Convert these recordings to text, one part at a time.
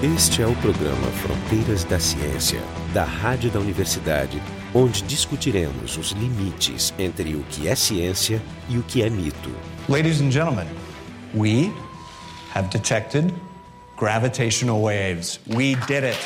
Este é o programa Fronteiras da Ciência, da Rádio da Universidade, onde discutiremos os limites entre o que é ciência e o que é mito. Ladies and gentlemen, we have detected gravitational waves. We did it.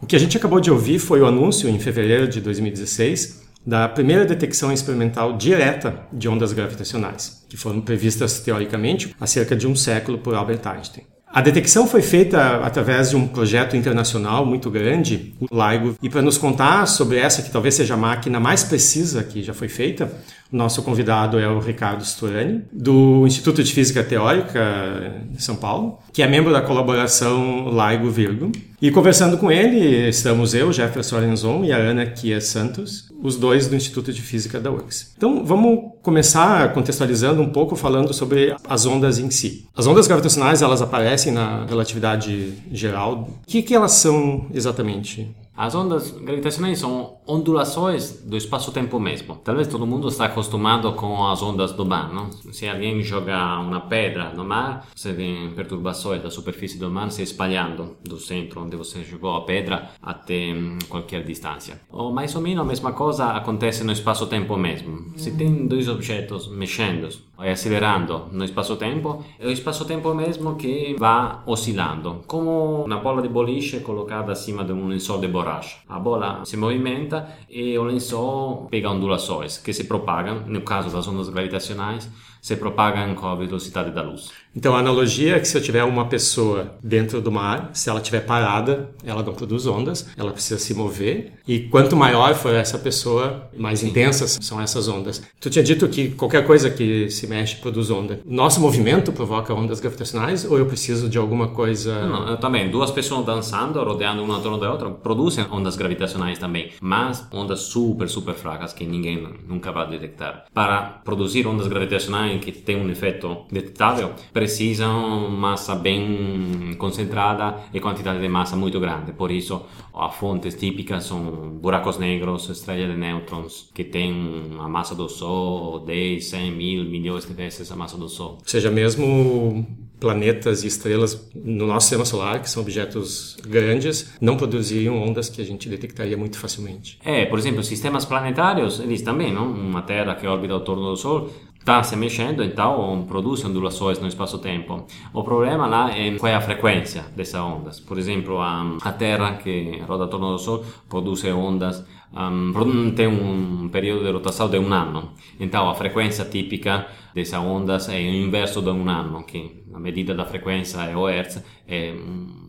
O que a gente acabou de ouvir foi o anúncio, em fevereiro de 2016, da primeira detecção experimental direta de ondas gravitacionais, que foram previstas teoricamente há cerca de um século por Albert Einstein. A detecção foi feita através de um projeto internacional muito grande, o LIGO, e para nos contar sobre essa, que talvez seja a máquina mais precisa que já foi feita, nosso convidado é o Ricardo Sturani, do Instituto de Física Teórica de São Paulo, que é membro da colaboração LIGO Virgo. E conversando com ele, estamos eu, Jefferson Lorenzon, e a Ana Kia Santos, os dois do Instituto de Física da URGS. Então, vamos começar contextualizando um pouco, falando sobre as ondas em si. As ondas gravitacionais, elas aparecem na relatividade geral. O que, que elas são exatamente? As ondas gravitacionais são ondulações do espaço-tempo mesmo. Talvez todo mundo está acostumado com as ondas do mar, não? Se alguém joga uma pedra no mar, você tem perturbações da superfície do mar se espalhando do centro onde você jogou a pedra até hum, qualquer distância. Ou mais ou menos a mesma coisa acontece no espaço-tempo mesmo. Se tem dois objetos mexendo acelerando no espaço-tempo, é o espaço-tempo mesmo que vai oscilando, como uma bola de boliche colocada acima de um lençol de borracha. A bola se movimenta e o lençol pega ondulações que se propagam, no caso das ondas gravitacionais, se propagam com a velocidade da luz. Então a analogia é que se eu tiver uma pessoa dentro do mar, se ela estiver parada, ela não produz ondas, ela precisa se mover. E quanto maior for essa pessoa, mais Sim. intensas são essas ondas. Tu tinha dito que qualquer coisa que se mexe produz onda. Nosso movimento provoca ondas gravitacionais ou eu preciso de alguma coisa? Não, não também. Duas pessoas dançando, rodeando uma em torno da outra, produzem ondas gravitacionais também, mas ondas super, super fracas que ninguém nunca vai detectar. Para produzir ondas gravitacionais que têm um efeito detetável, precisam massa bem concentrada e quantidade de massa muito grande. Por isso, as fontes típicas são buracos negros, estrelas de nêutrons, que têm a massa do Sol 10, 100 mil, milhões de vezes a massa do Sol. Ou seja, mesmo planetas e estrelas no nosso sistema solar, que são objetos grandes, não produziam ondas que a gente detectaria muito facilmente. É, por exemplo, sistemas planetários, eles também, não? Uma Terra que orbita ao torno do Sol, está se mexendo, então produz ondulações no espaço-tempo. O problema lá é qual é a frequência dessas ondas. Por exemplo, a, a Terra, que roda attorno do Sol, produz ondas, um, tem um período de rotação de um ano. Então, a frequência típica dessas ondas é o inverso de um ano, que a medida da frequência é o Hertz, é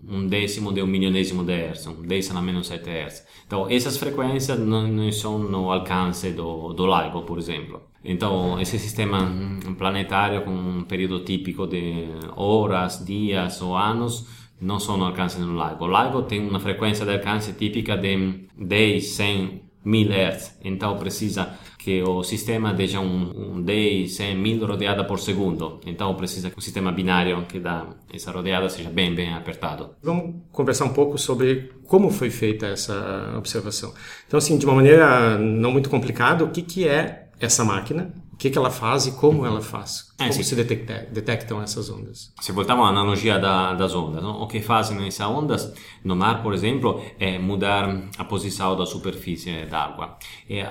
um décimo de um milionésimo de Hertz, um 10 a menos 7 Hertz. Então, essas frequências não, não são no alcance do, do LIGO, por exemplo. Então, esse sistema planetário com um período típico de horas, dias ou anos não são no alcance do LIGO. O LIGO tem uma frequência de alcance típica de 10, 100, 1000 Hz. Então, precisa que o sistema deixe um, um 10, 100 mil rodeada por segundo. Então precisa que o sistema binário que dá essa rodeada seja bem, bem apertado. Vamos conversar um pouco sobre como foi feita essa observação. Então, assim, de uma maneira não muito complicada, o que, que é essa máquina, o que, que ela faz e como ela faz. É, como se detecta, detectam essas ondas. Se voltamos à analogia da, das ondas, não? o que fazem essas ondas no mar, por exemplo, é mudar a posição da superfície d'água.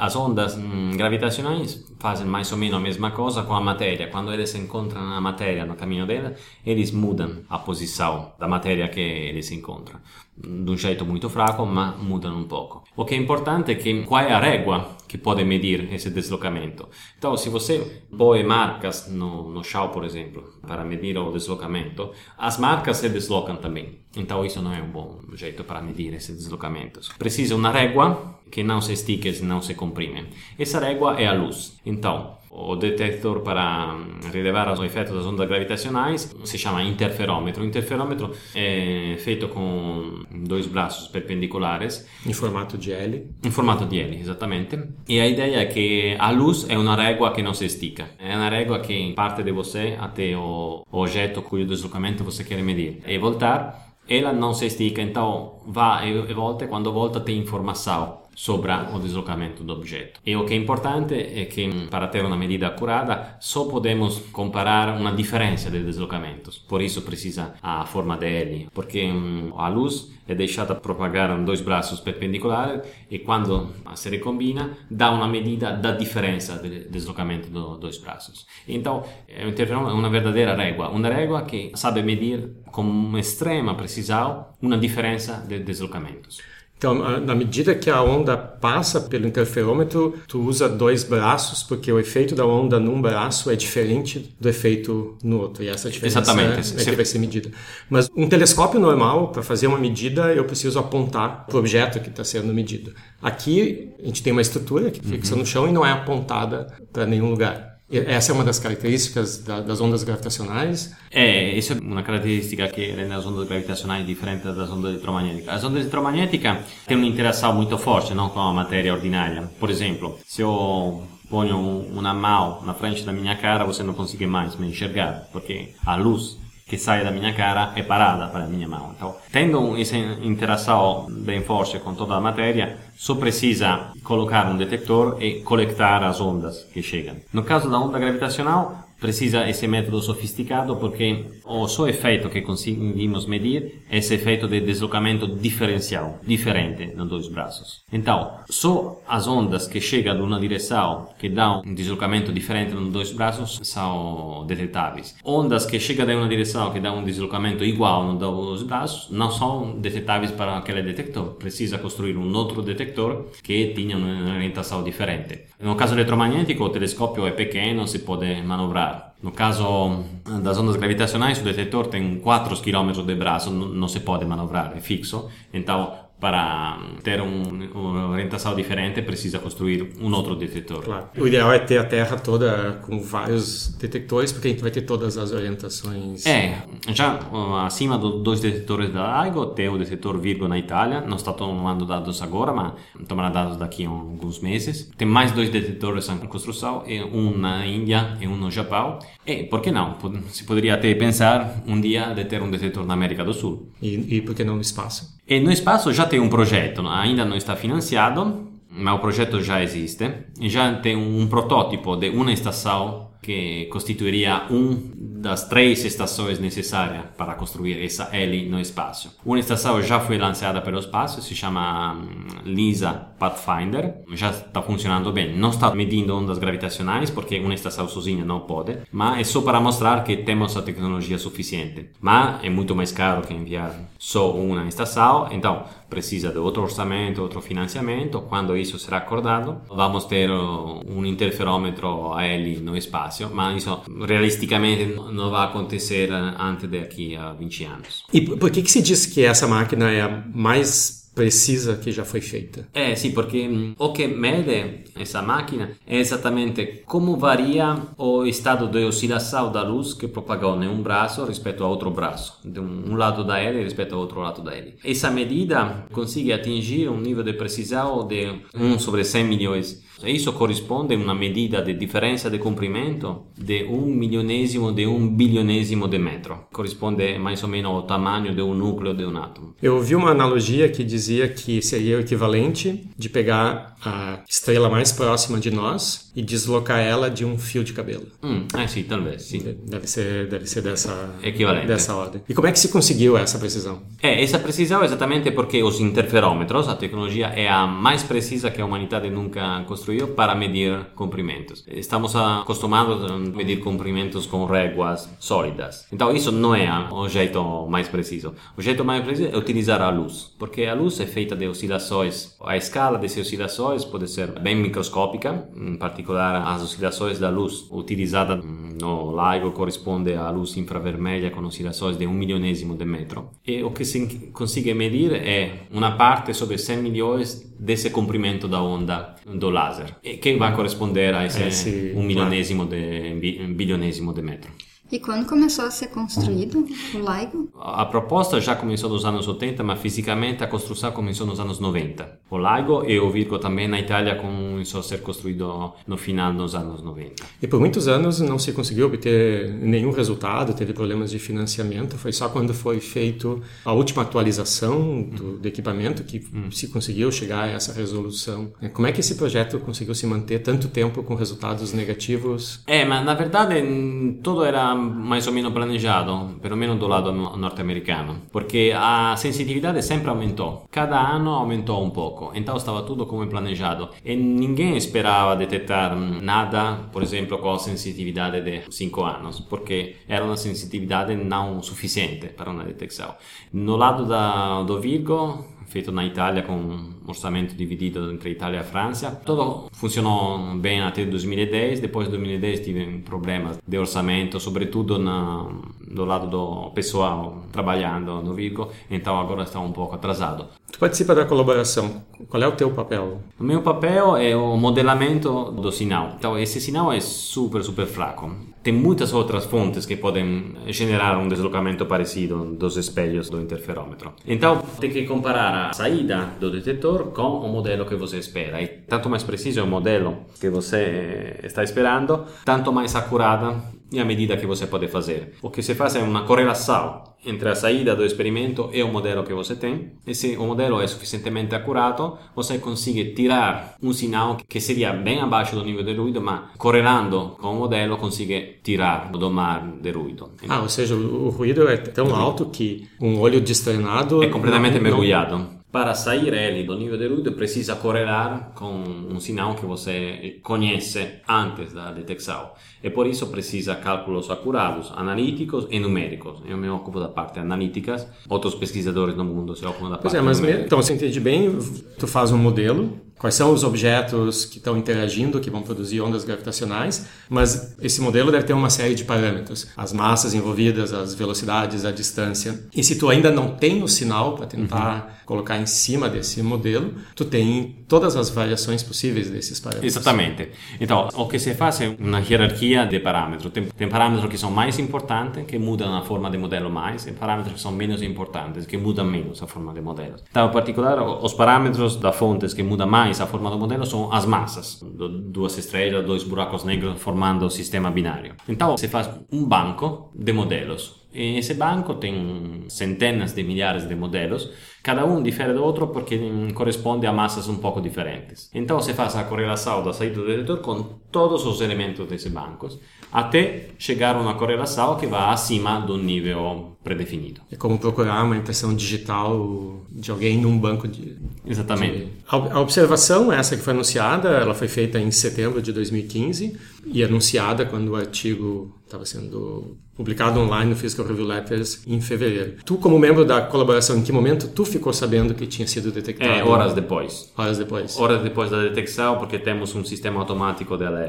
as ondas hum, gravitacionais fazem mais ou menos a mesma coisa com a matéria. Quando eles encontram a matéria no caminho dela, eles mudam a posição da matéria que eles encontram. De um jeito muito fraco, mas mudam um pouco. O que é importante é que qual é a régua que pode medir esse deslocamento. Então, se você põe marcas no no, chão, por exemplo, para medir o deslocamento, as marcas se deslocam também. Então isso não é um bom jeito para medir esses deslocamentos. Precisa uma régua que não se estica e não se comprime. Essa régua é a luz. Então, o detector para rilevar os efeitos das ondas gravitacionais se chama interferômetro. O interferômetro é feito com dois braços perpendiculares. Em formato de L. Em formato de L, exatamente. E a ideia é que a luz é uma régua que não se estica. É uma régua que parte de você até o objeto cujo deslocamento você quer medir. E voltar ela não se estica, então vai e volta, quando volta tem informação sobre o deslocamento do objeto. E o que é importante é que, para ter uma medida acurada, só podemos comparar uma diferença de deslocamentos. Por isso precisa a forma de L, porque a luz é deixada propagar em dois braços perpendiculares e quando se recombina dá uma medida da diferença de deslocamento dos dois braços. Então é uma verdadeira régua, uma régua que sabe medir com extrema precisão uma diferença de deslocamentos. Então, na medida que a onda passa pelo interferômetro, tu usa dois braços, porque o efeito da onda num braço é diferente do efeito no outro. E essa diferença Exatamente. é, que vai ser medida. Mas um telescópio normal, para fazer uma medida, eu preciso apontar para o objeto que está sendo medido. Aqui, a gente tem uma estrutura que fixa uhum. no chão e não é apontada para nenhum lugar. Essa é uma das características da, das ondas gravitacionais. É, isso é uma característica que rende as ondas gravitacionais diferentes das ondas eletromagnéticas. As ondas eletromagnéticas têm uma interação muito forte não, com a matéria ordinária. Por exemplo, se eu ponho uma mão na frente da minha cara, você não consegue mais me enxergar, porque a luz que sai da minha cara é parada para a minha mão. Então, tendo essa interação bem forte com toda a matéria, só precisa colocar um detector e coletar as ondas que chegam. No caso da onda gravitacional, precisa esse método sofisticado porque o só efeito que conseguimos medir é esse efeito de deslocamento diferencial, diferente nos dois braços. Então, só as ondas que chegam de uma direção que dão um deslocamento diferente nos dois braços são detetáveis. Ondas que chegam de uma direção que dão um deslocamento igual nos dois braços não são detetáveis para aquele detector. Precisa construir um outro detector que tenha uma orientação diferente. No caso eletromagnético, o telescópio é pequeno, se pode manobrar no caso das ondas gravitacionais, o detector tem 4 km de braço, não se pode manobrar, é fixo. Então, para ter um, uma orientação diferente, precisa construir um outro detector. Claro. O ideal é ter a Terra toda com vários detectores, porque a gente vai ter todas as orientações. É, já acima dos dois detectores da LIGO, tem o detector Virgo na Itália, não está tomando dados agora, mas tomará dados daqui a alguns meses. Tem mais dois detectores em construção, um na Índia e um no Japão. E, por que não? Se poderia até pensar um dia de ter um detector na América do Sul. E, e por que não no espaço? E no espaço já tem um projeto, ainda não está financiado, mas o projeto já existe. E já tem um protótipo de uma estação que constituiria um das três estações necessárias para construir essa L no espaço. Uma estação já foi lançada pelo espaço, se chama hum, LISA Pathfinder, já está funcionando bem. Não está medindo ondas gravitacionais, porque uma estação sozinha não pode, mas é só para mostrar que temos a tecnologia suficiente. Mas é muito mais caro que enviar só uma estação, então precisa de outro orçamento, outro financiamento. Quando isso será acordado, vamos ter um interferômetro AL no espaço, mas isso realisticamente não vai acontecer antes daqui a 20 anos. E por que, que se diz que essa máquina é a mais precisa que já foi feita. É, sim, porque hum, o que mede essa máquina é exatamente como varia o estado de oscilação da luz que propagou em um braço respeito a outro braço, de um lado da L respeito ao outro lado da L. Essa medida consegue atingir um nível de precisão de 1 sobre 100 milhões isso corrisponde a uma medida de diferença de comprimento de um milionésimo de um bilionésimo de metro. Corresponde mais ou menos ao tamanho de um núcleo de um átomo. Eu ouvi uma analogia que dizia que seria o equivalente de pegar a estrela mais próxima de nós e deslocar ela de um fio de cabelo. Hum, é sim, talvez, sim. Deve ser, deve ser dessa, Equivalente. dessa ordem. E como é que se conseguiu essa precisão? É, essa precisão é exatamente porque os interferômetros, a tecnologia é a mais precisa que a humanidade nunca construiu para medir comprimentos. Estamos acostumados a medir comprimentos com réguas sólidas. Então isso não é o jeito mais preciso. O jeito mais preciso é utilizar a luz, porque a luz é feita de oscilações. A escala dessas oscilações pode ser bem microscópica, em particular particolare as oscilações da luz utilizada no LIGO corresponde à luz infravermelha com oscilações de um milionésimo de metro. E o que se consegue medir é uma parte sobre 100 milhões desse comprimento da onda do laser, que vai corresponder a esse, esse um milionésimo de bilionésimo de metro. E quando começou a ser construído o LIGO? A proposta já começou nos anos 80, mas fisicamente a construção começou nos anos 90. O LIGO e o Virgo também na Itália começou a ser construído no final dos anos 90. E por muitos anos não se conseguiu obter nenhum resultado, teve problemas de financiamento. Foi só quando foi feito a última atualização do, do equipamento que hum. se conseguiu chegar a essa resolução. Como é que esse projeto conseguiu se manter tanto tempo com resultados negativos? É, mas na verdade tudo era mais ou menos planejado, pelo menos do lado norte-americano, porque a sensitività sempre aumentou. Cada ano aumentou um pouco, então estava tudo como planejado e ninguém esperava detectar nada, por exemplo, com a sensitività de 5 anos, porque era uma sensitività não suficiente para uma detecção. No lado da, do Virgo, feito na Itália com um orçamento dividido entre Itália e França. Tudo funcionou bem até 2010, depois de 2010 tive problemas de orçamento, sobretudo na, do lado do pessoal trabalhando no Vigo, então agora está um pouco atrasado. Tu participa da colaboração, qual é o teu papel? O meu papel é o modelamento do sinal. Então esse sinal é super, super fraco. Tem muitas outras fontes que podem gerar um deslocamento parecido dos espelhos do interferômetro. Então, tem que comparar a saída do detetor com o modelo que você espera. E tanto mais preciso é o modelo que você está esperando, tanto mais acurada e a medida que você pode fazer. O que se faz é uma correlação entre a saída do experimento e o modelo que você tem. E se o modelo é suficientemente acurato, você consegue tirar um sinal que seria bem abaixo do nível de ruído, mas correlando com o modelo consegue tirar do mar de ruído. Ah, ou seja, o ruído é tão alto que um olho destreinado é completamente não, mergulhado. Para sair ele do nível de ruído, precisa correlar com um sinal que você conhece antes da detecção. E por isso precisa cálculos acurados, analíticos e numéricos. Eu me ocupo da parte analítica, outros pesquisadores no mundo se ocupam da parte pois é, mas numérica. Então, você entende bem, tu faz um modelo, quais são os objetos que estão interagindo, que vão produzir ondas gravitacionais, mas esse modelo deve ter uma série de parâmetros, as massas envolvidas, as velocidades, a distância. E se tu ainda não tem o sinal para tentar uhum. colocar em cima desse modelo, tu tem todas as variações possíveis desses parâmetros. Exatamente. Então, o que se faz é uma hierarquia de parâmetros. Tem, tem parâmetros que são mais importantes, que mudam a forma de modelo mais, e parâmetros que são menos importantes, que mudam menos a forma de modelo. Então, em particular, os parâmetros da fontes que mudam mais mais a forma do modelo são as massas, duas estrelas, dois buracos negros formando o sistema binário. Então, se faz um banco de modelos. E esse banco tem centenas de milhares de modelos Cada um difere do outro porque corresponde a massas um pouco diferentes. Então se faz a correlação da saída do detetor com todos os elementos desses bancos, até chegar a uma correlação que vai acima do nível predefinido. É como procurar uma impressão digital de alguém num banco de... Exatamente. De... A observação, essa que foi anunciada, ela foi feita em setembro de 2015 e anunciada quando o artigo estava sendo publicado online no Physical Review Letters em fevereiro. Tu, como membro da colaboração, em que momento tu ficou sabendo que tinha sido detectado? É, horas depois. Horas depois. Horas depois da detecção, porque temos um sistema automático de alerta.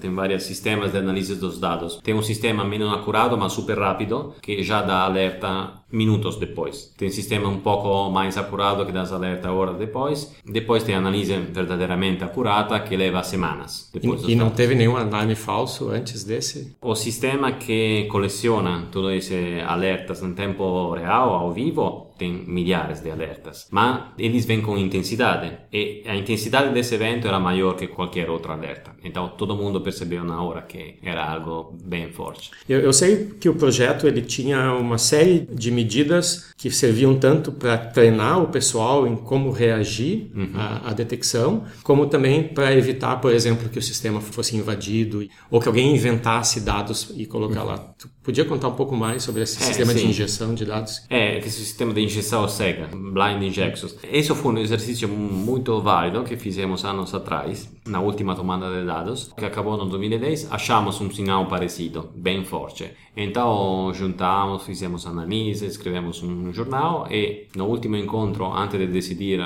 Tem vários sistemas de análise dos dados. Tem um sistema menos acurado, mas super rápido, que já dá alerta minutos depois. Tem um sistema um pouco mais acurado que dá alerta horas depois. Depois tem análise verdadeiramente acurada que leva semanas. e, e não teve nenhum alarme falso antes desse? O sistema que coleciona todos esses alertas em tempo real, ao vivo, tem milhares de alertas, mas eles vêm com intensidade e a intensidade desse evento era maior que qualquer outro alerta. Então todo mundo percebeu na hora que era algo bem forte. Eu, eu sei que o projeto ele tinha uma série de medidas que serviam tanto para treinar o pessoal em como reagir uhum. à, à, detecção, como também para evitar, por exemplo, que o sistema fosse invadido ou que alguém inventasse dados e colocar uhum. lá. Tu podia contar um pouco mais sobre esse é, sistema sim. de injeção de dados? É, esse sistema de injeção cega, blind injections. Esse foi um exercício muito válido que fizemos anos atrás, na última tomada de dados, que acabou no 2010. Achamos um sinal parecido, bem forte. Então, juntamos, fizemos análise, escrevemos um jornal e no último encontro, antes de decidir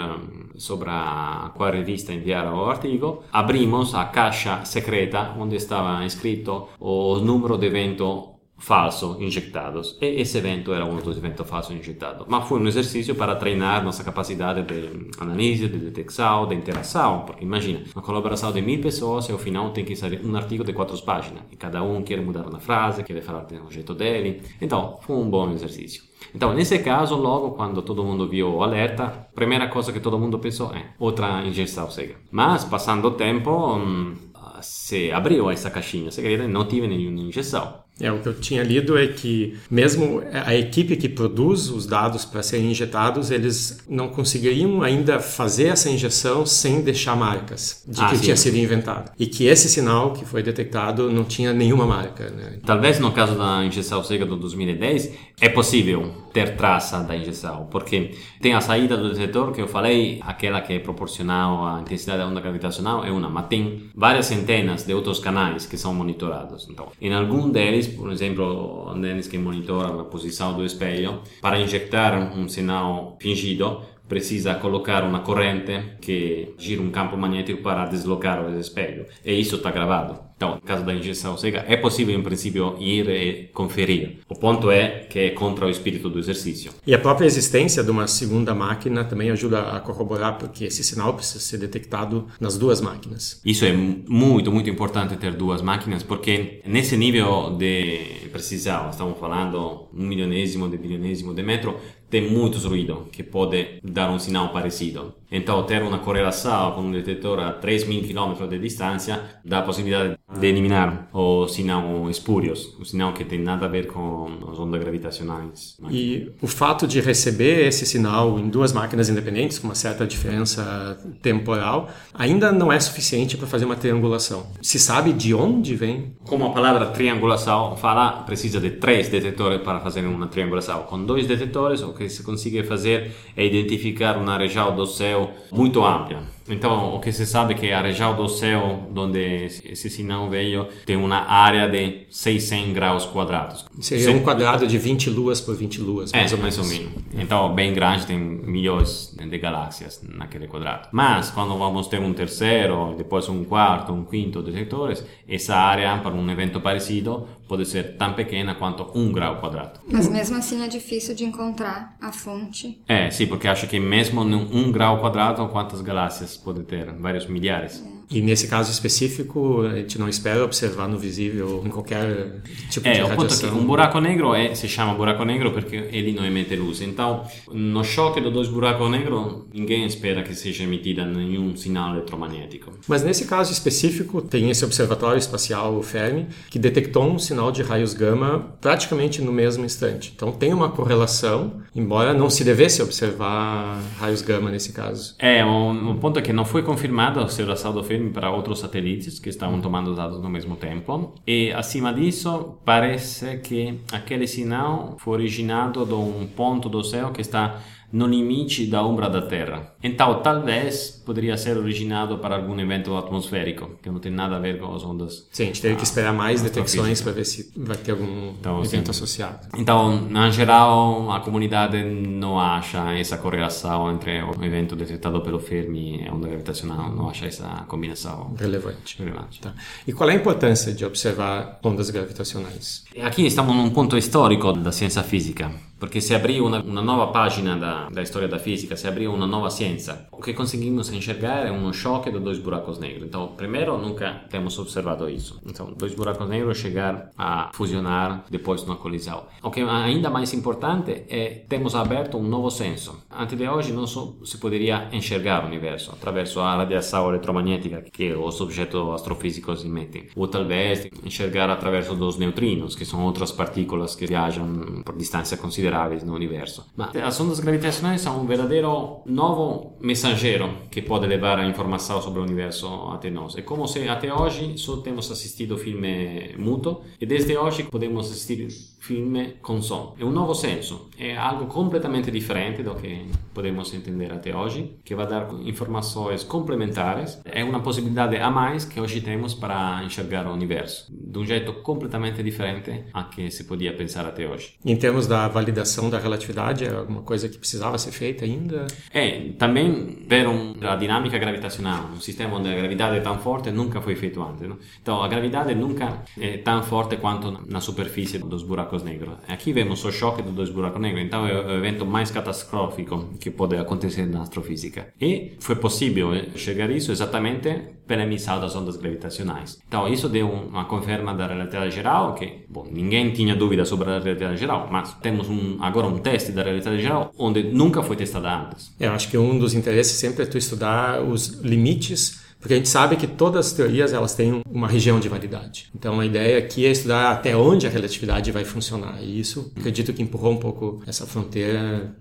sobre a qual revista enviar o artigo, abrimos a caixa secreta onde estava escrito o número de evento falso injectados. E esse evento era um dos eventos falsos injectados. Mas foi um exercício para treinar nossa capacidade de análise, de detecção, de interação. Porque imagina, uma colaboração de mil pessoas e ao final tem que sair um artigo de quatro páginas. E cada um quer mudar uma frase, quer falar de um jeito dele. Então, foi um bom exercício. Então, nesse caso, logo quando todo mundo viu o alerta, a primeira coisa que todo mundo pensou é outra injeção cega. Mas, passando o tempo, hum, se abriu essa caixinha secreta e não tive nenhuma injeção. É, o que eu tinha lido é que mesmo a equipe que produz os dados para serem injetados, eles não conseguiriam ainda fazer essa injeção sem deixar marcas de Ah, que sim. tinha sido inventado. E que esse sinal que foi detectado não tinha nenhuma marca. Né? Talvez no caso da injeção cega do 2010 é possível ter traça da injeção, porque tem a saída do detetor que eu falei, aquela que é proporcional à intensidade da onda gravitacional é uma, mas tem várias centenas de outros canais que são monitorados. Então, em algum deles, por exemplo, neles que monitoram a posição do espelho, para injetar um sinal fingido, precisa colocar uma corrente que gira um campo magnético para deslocar o espelho. E isso está gravado. Então, no caso da injeção cega, é possível, em princípio, ir e conferir. O ponto é que é contra o espírito do exercício. E a própria existência de uma segunda máquina também ajuda a corroborar, porque esse sinal precisa ser detectado nas duas máquinas. Isso é mu- muito, muito importante ter duas máquinas, porque nesse nível de precisão, estamos falando um milionésimo de bilionésimo de metro, tem muito ruído que pode dar um sinal parecido. Então, ter uma correlação com um detetor a 3.000 km de distância dá a possibilidade de eliminar o sinal espúrios, o sinal que tem nada a ver com as ondas gravitacionais. E o fato de receber esse sinal em duas máquinas independentes, com uma certa diferença temporal, ainda não é suficiente para fazer uma triangulação. Se sabe de onde vem Como a palavra triangulação fala, precisa de três detetores para fazer uma triangulação. Com dois detetores, o que se consegue fazer é identificar uma região do céu muito ampla. Então, o que se sabe é que a região do céu onde esse sinal veio tem uma área de 600 graus quadrados. Seria um quadrado de 20 luas por 20 luas, É, mais ou mais menos. ou menos. Então, bem grande, tem milhões de galáxias naquele quadrado. Mas, quando vamos ter um terceiro, depois um quarto, um quinto detectores, essa área, para um evento parecido, pode ser tão pequena quanto um grau quadrado. Mas mesmo assim é difícil de encontrar a fonte. É, sim, porque acho que mesmo num um grau quadrado, quantas galáxias pode ter? Vários milhares. E nesse caso específico, a gente não espera observar no visível em qualquer tipo de É, o ponto é que radiação. um buraco negro é, se chama buraco negro porque ele não emite luz. Então, no choque dos dois buracos negros, ninguém espera que seja emitida nenhum sinal eletromagnético. Mas nesse caso específico, tem esse observatório espacial o Fermi, que detectou um sinal de raios gama praticamente no mesmo instante. Então tem uma correlação, embora não se devesse observar raios gama nesse caso. É, um, um ponto é que não foi confirmada a observação do filme para outros satélites que estavam tomando dados no mesmo tempo. E, acima disso, parece que aquele sinal foi originado de um ponto do céu que está no limite da ombra da Terra. Então, talvez poderia ser originado para algum evento atmosférico, que não tem nada a ver com as ondas Sim, a gente teve que esperar mais Ah, detecções para ver se vai ter algum Então, evento sim. associado. Então, em geral, a comunidade não acha essa correlação entre o evento detectado pelo Fermi e a onda gravitacional, não acha essa combinação Relevante. relevante. Tá. E qual é a importância de observar ondas gravitacionais? Aqui estamos num ponto histórico da ciência física, porque se abriu uma, nova página da, história da física, se abriu uma nova ciência. O que conseguimos enxergar é um choque de dois buracos negros. Então, primeiro, nunca temos observado isso. Então, dois buracos negros chegar a fusionar depois de uma colisão. O que é ainda mais importante é temos aberto um novo senso. Antes de hoje, não se poderia enxergar o universo através da radiação eletromagnética que os objetos astrofísicos emitem, ou talvez enxergar através dos neutrinos, que são outras partículas que viajam por distâncias consideráveis no universo. Mas as ondas gravitacionais são um verdadeiro novo mensageiro que pode levar a informação sobre o universo até nós. É como se até hoje só temos assistido filme mudo e desde hoje podemos assistir filme com som. É um novo senso, é algo completamente diferente do que podemos entender até hoje, que vai dar informações complementares. É uma possibilidade a mais que hoje temos para enxergar o universo, de um jeito completamente diferente a que se podia pensar até hoje. Em termos da validação da relatividade, é alguma coisa que precisava ser feita ainda? É, também ver um, a dinâmica gravitacional, um sistema onde a gravidade é tão forte, nunca foi feito antes. Não? Então, a gravidade nunca é tão forte quanto na superfície dos buracos negros. Aqui vemos o choque dos dois buracos negros, então é o evento mais catastrófico que pode acontecer na astrofísica. E foi possível chegar a isso exatamente pela emissão das ondas gravitacionais. Então, isso deu uma conferma da relatividade geral, que bom, ninguém tinha dúvida sobre a relatividade geral, mas temos um, agora um teste da relatividade geral onde nunca foi testada antes. Eu acho que um dos interesses sempre é tu estudar os limites porque a gente sabe que todas as teorias elas têm uma região de validade. Então a ideia aqui é estudar até onde a relatividade vai funcionar. E isso acredito que empurrou um pouco essa fronteira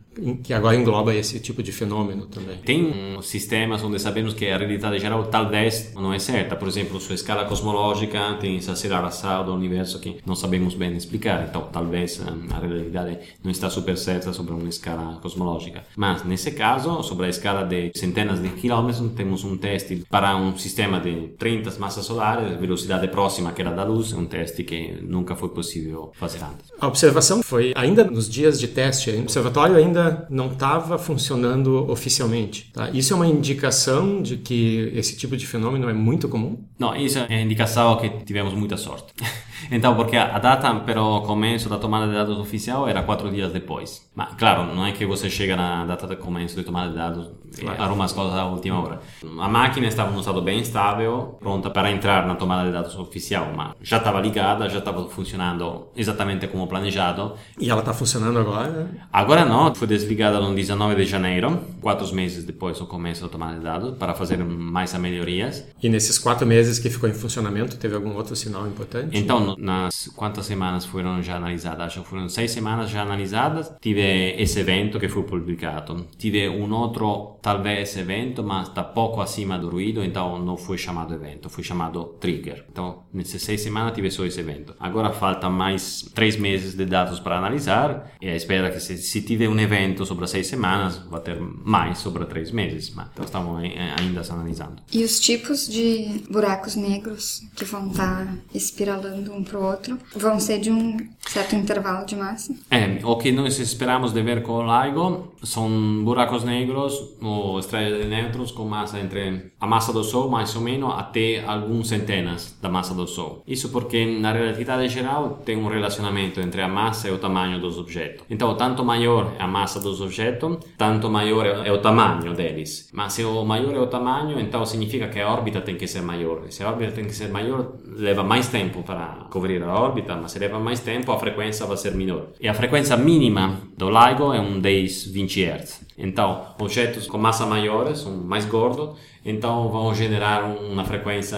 que agora engloba esse tipo de fenômeno também. Tem sistemas onde sabemos que a realidade geral talvez não é certa. Por exemplo, sua escala cosmológica tem essa aceleração do universo que não sabemos bem explicar. Então, talvez eh, a realidade não está super certa sobre uma escala cosmológica. Mas, nesse caso, sobre a escala de centenas de quilômetros, temos um teste para um sistema de 30 massas solares, velocidade próxima que era da luz, um teste que nunca foi possível fazer antes. A observação foi ainda nos dias de teste, o observatório ainda ainda não estava funcionando oficialmente. Tá? Isso é uma indicação de que esse tipo de fenômeno é muito comum? Não, isso é indicação que tivemos muita sorte. Então, porque a data para o começo da tomada de dados oficial era quatro dias depois. Mas, claro, não é que você chega na data de começo de tomada de dados claro. e arruma as coisas à última hora. A máquina estava num estado bem estável, pronta para entrar na tomada de dados oficial, mas já estava ligada, já estava funcionando exatamente como planejado. E ela está funcionando agora? Agora não, foi desligada no 19 de janeiro, quatro meses depois do começo da tomada de dados, para fazer mais melhorias. E nesses quatro meses que ficou em funcionamento, teve algum outro sinal importante? Então, nas quantas semanas foram já analisadas? Acho que foram seis semanas já analisadas. Tive esse evento que foi publicado. Tive um outro, talvez, evento, mas está pouco acima do ruído, então não foi chamado evento, foi chamado trigger. Então, nessas seis semanas tive só esse evento. Agora falta mais três meses de dados para analisar e espero que se, se tiver um evento sobre seis semanas, vai ter mais sobre três meses. Mas então estamos ainda analisando. E os tipos de buracos negros que vão estar espiralando um para o outro vão ser de um certo intervalo de massa? É, o que nós esperamos de ver com o LIGO são buracos negros ou estrelas de nêutrons com massa entre a massa do Sol, mais ou menos, até algumas centenas da massa do Sol. Isso porque na relatividade geral tem um relacionamento entre a massa e o tamanho dos objetos. Então, tanto maior é a massa dos objetos, tanto maior é o tamanho deles. Mas se o maior é o tamanho, então significa que a órbita tem que ser maior. Se a órbita tem que ser maior, leva mais tempo para cobrir a órbita, mas se leva mais tempo, a frequência vai ser menor. E a frequência mínima do LIGO é um 10, 20 Hz. Então, objetos com massa maior são mais gordos então vão gerar uma frequência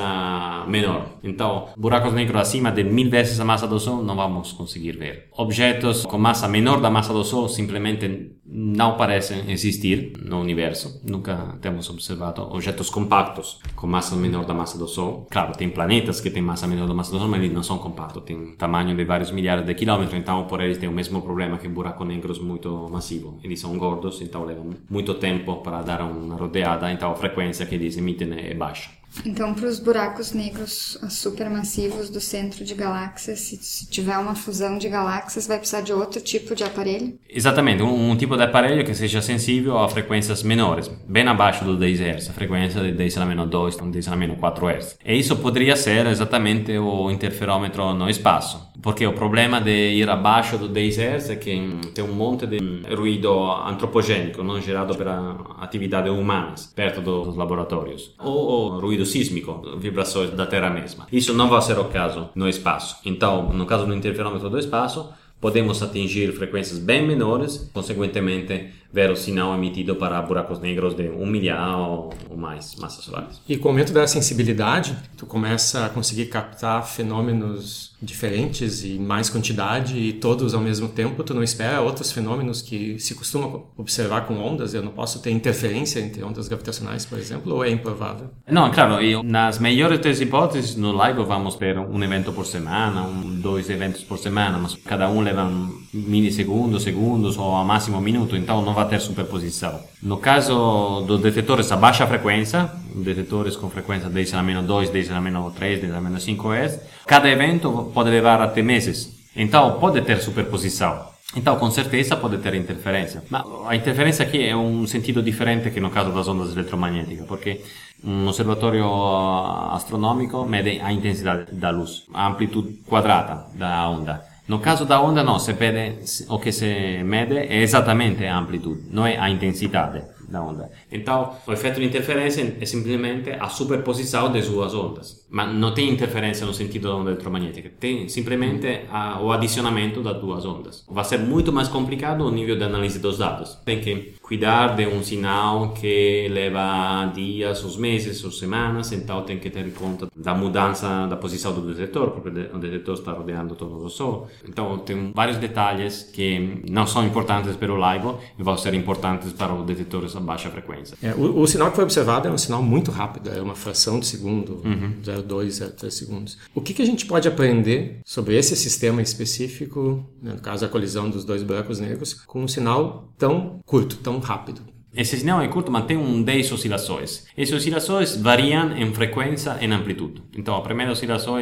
menor. Então, buracos negros acima de mil vezes a massa do Sol não vamos conseguir ver. Objetos com massa menor da massa do Sol simplesmente não parecem existir no universo. Nunca temos observado objetos compactos com massa menor da massa do Sol. Claro, tem planetas que têm massa menor da massa do Sol, mas eles não são compactos. Têm tamanho de vários milhares de quilômetros, então por eles tem o mesmo problema que buracos negros muito massivos. Eles são gordos, então muito tempo para dar uma rodeada, então a frequência que eles emitem é baixa. Então, para os buracos negros supermassivos do centro de galáxias, se, se, tiver uma fusão de galáxias, vai precisar de outro tipo de aparelho? Exatamente, um, um, tipo de aparelho que seja sensível a frequências menores, bem abaixo do 10 Hz, a frequência de 10 a menos 2, 10 a menos 4 Hz. E isso poderia ser exatamente o interferômetro no espaço, porque o problema de ir abaixo do 10 Hz é que tem um monte de ruído antropogênico, não gerado pela atividade humanas, perto dos laboratórios, ou o ruído ruído sísmico, vibrações da Terra mesma. Isso não vai ser o caso no espaço. Então, no caso do interferômetro do espaço, podemos atingir frequências bem menores, consequentemente ver o sinal emitido para buracos negros de um milhão ou mais massas solares. E com o aumento da sensibilidade, tu começa a conseguir captar fenômenos diferentes e mais quantidade e todos ao mesmo tempo, tu não espera outros fenômenos que se costuma observar com ondas, eu não posso ter interferência entre ondas gravitacionais, por exemplo, ou é improvável? Não, claro, e nas melhores três hipóteses, no LIGO vamos ter um evento por semana, um, dois eventos por semana, mas cada um leva milissegundos, segundos ou a máximo um minuto, então não vai ter superposição. No caso dos detetores a baixa frequência, detetores com frequência 10 a menos 2, 10 a menos 3, 10 a menos 5 Hz, cada evento pode levar até meses. Então pode ter superposição. Então, com certeza pode ter interferência. Mas a interferência aqui é um sentido diferente que no caso das ondas eletromagnéticas, porque um observatório astronômico mede a intensidade da luz, a amplitude quadrada da onda. No caso da onda, não, se vede, o que se mede é exatamente a amplitude, não é a intensidade da onda. Então, o efeito de interferência é simplesmente a superposição das duas ondas. Mas não tem interferência no sentido da onda eletromagnética, tem simplesmente a, o adicionamento das duas ondas. Vai ser muito mais complicado o nível de análise dos dados. Tem que cuidar de um sinal que leva dias, ou meses, ou semanas, então tem que ter conta da mudança da posição do detetor, porque o detetor está rodeando todo o Sol. Então, tem vários detalhes que não são importantes para o LIGO e vão ser importantes para o detetor a baixa frequência. É, o, o, sinal que foi observado é um sinal muito rápido, é uma fração de segundo, uhum. 0,2, 0,3 segundos. O que, que a gente pode aprender sobre esse sistema específico, né, no caso a colisão dos dois buracos negros, com um sinal tão curto, tão rápido? Esse sinal é curto, mas tem um 10 oscilações. Essas oscilações variam em frequência e amplitude. Então, a primeira oscilação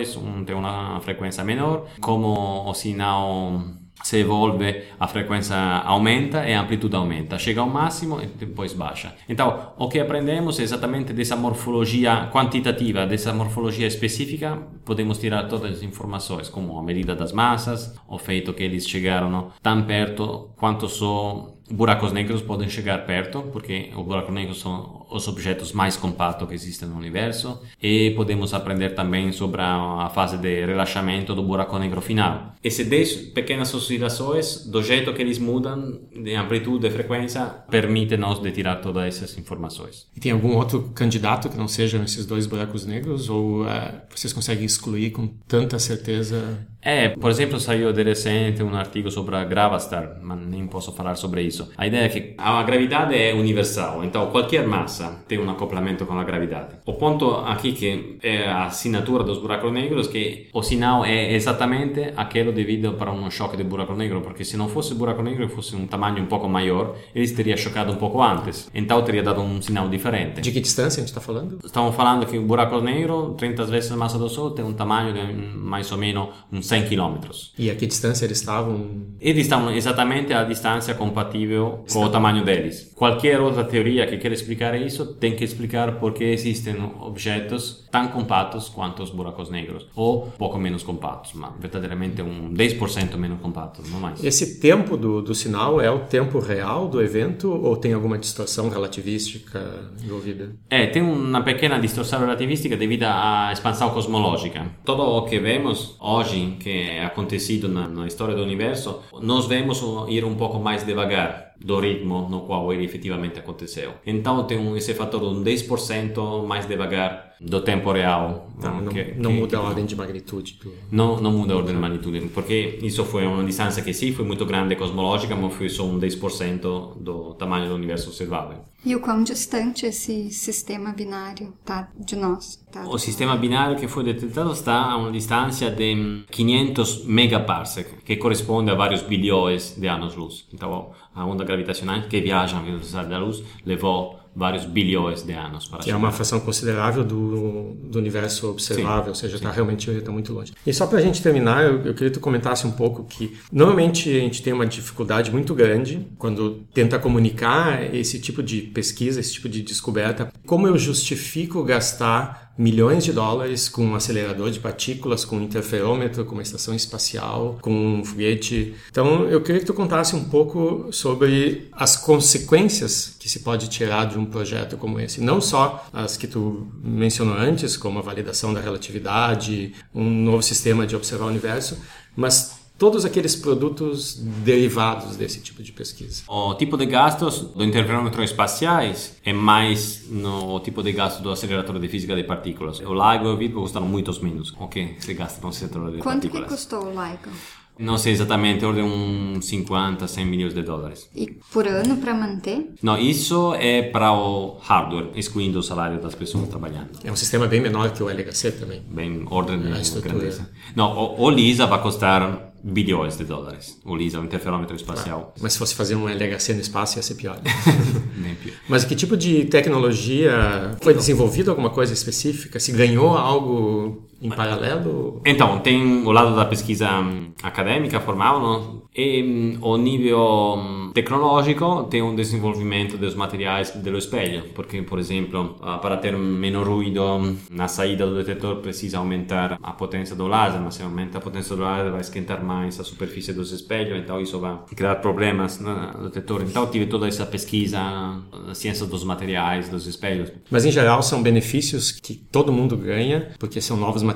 tem uma frequência menor, como o sinal se evolve, a frequência aumenta e a amplitude aumenta, chega ao máximo e depois baixa. Então, o que aprendemos é exatamente dessa morfologia quantitativa, dessa morfologia específica, podemos tirar todas as informações, como a medida das massas, o feito que eles chegaram tão perto quanto só buracos negros podem chegar perto, porque os buracos negros são os objetos mais compactos que existem no universo, e podemos aprender também sobre a fase de relaxamento do buraco negro final. Essas 10 pequenas oscilações, do jeito que eles mudam de amplitude e frequência, permite nos de tirar todas essas informações. E tem algum outro candidato que não sejam esses dois buracos negros, ou uh, vocês conseguem excluir com tanta certeza? É, por exemplo, saiu de recente um artigo sobre a Gravastar, mas nem posso falar sobre isso. A ideia é que a gravidade é universal, então qualquer massa tem um acoplamento com a gravidade. O ponto aqui que é a assinatura dos buracos negros que o sinal é exatamente aquele devido para um choque de buraco negro, porque se não fosse buraco negro e fosse um tamanho um pouco maior, eles teria chocado um pouco antes, então teria dado um sinal diferente. De que distância a gente está falando? Estamos falando que o buraco negro, 30 vezes a massa do Sol, tem um tamanho de mais ou menos uns 100 km. E a que distância eles estavam? Eles estavam exatamente à distância compatível com o tamanho deles. Qualquer outra teoria que queira explicar isso tem que explicar porque existem objetos tão compactos quanto os buracos negros, ou pouco menos compactos, mas verdadeiramente um 10% menos compactos, não mais. Esse tempo do, do sinal é o tempo real do evento ou tem alguma distorção relativística envolvida? É, tem uma pequena distorção relativística devido à expansão cosmológica. Todo o que vemos hoje que é acontecido na, na história do universo, nós vemos ir um pouco mais devagar do ritmo no qual ele efetivamente aconteceu. Então tem um, esse fator de um 10% mais devagar do tempo real. Não, não, que, não que, muda que, a ordem de magnitude. Não, não muda a ordem de magnitude, porque isso foi uma distância que sim, foi muito grande cosmológica, mas foi só um 10% do tamanho do universo observável. E o quão distante esse sistema binário está de nós? Tá o sistema binário que foi detectado está a uma distância de 500 megaparsec, que corresponde a vários bilhões de anos-luz. Então, a onda gravitacional que viaja à velocidade da luz levou vários bilhões de anos para que chegar. é uma fração considerável do, do universo observável, sim, ou seja, está realmente tá muito longe. E só para a gente terminar, eu, eu, queria que tu comentasse um pouco que normalmente a gente tem uma dificuldade muito grande quando tenta comunicar esse tipo de pesquisa, esse tipo de descoberta. Como eu justifico gastar milhões de dólares com um acelerador de partículas, com um interferômetro, com uma estação espacial, com um foguete. Então, eu queria que tu contasse um pouco sobre as consequências que se pode tirar de um projeto como esse. Não só as que tu mencionou antes, como a validação da relatividade, um novo sistema de observar o universo, mas todos aqueles produtos derivados desse tipo de pesquisa. O tipo de gastos do interferômetro espaciais é mais no tipo de gasto do acelerador de física de partículas. O LIGO e o VIRGO custaram muito menos o que se gasta no acelerador de Quanto partículas. que custou o LIGO? Não sei exatamente, ordem uns 50, 100 milhões de dólares. E por ano para manter? Não, isso é para o hardware, excluindo o salário das pessoas trabalhando. É um sistema bem menor que o LHC também. Bem, ordem de grandeza. Não, o, o LISA vai custar bilhões de dólares. O LISA, o interferômetro espacial. Mas se fosse fazer um LHC no espaço ia ser pior. Bem pior. Mas que tipo de tecnologia foi desenvolvido alguma coisa específica? Se ganhou algo em paralelo? Então, tem o lado da pesquisa hum, acadêmica formal, não? e hum, o nível hum, tecnológico tem um desenvolvimento dos materiais do espelho, porque, por exemplo, ah, para ter menos ruído na saída do detetor precisa aumentar a potência do laser, mas se aumenta a potência do laser vai esquentar mais a superfície dos espelhos, então isso vai criar problemas no detetor. Então tive toda essa pesquisa, a ciência dos materiais, dos espelhos. Mas em geral são benefícios que todo mundo ganha, porque são novos materiais,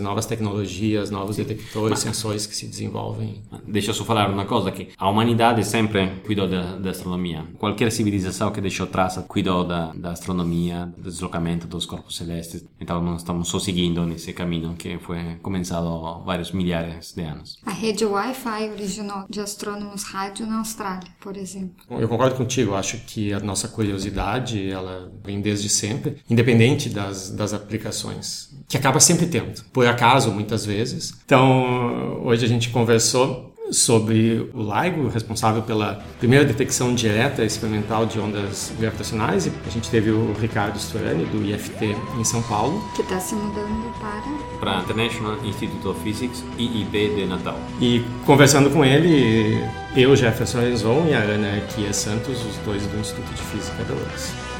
novas tecnologias, novos detectores, sensores que se desenvolvem. Deixa eu só falar uma coisa que a humanidade sempre cuidou da, da astronomia. Qualquer civilização que deixou traça cuidou da, da astronomia, do deslocamento dos corpos celestes. Então nós estamos só seguindo nesse caminho que foi começado há vários milhares de anos. A rede Wi-Fi originou de astrônomos rádio na Austrália, por exemplo. Eu concordo contigo, acho que a nossa curiosidade, ela vem desde sempre, independente das, das aplicações, que acaba sempre tendo, por acaso, muitas vezes. Então, hoje a gente conversou sobre o LIGO, responsável pela primeira detecção direta experimental de ondas gravitacionais, e a gente teve o Ricardo Storani, do IFT em São Paulo, Que está se mudando para. Para International Institute of Physics, IIP de Natal. E conversando com ele, eu, Jefferson Arenzon e a Ana Kia Santos, os dois do Instituto de Física da URGS.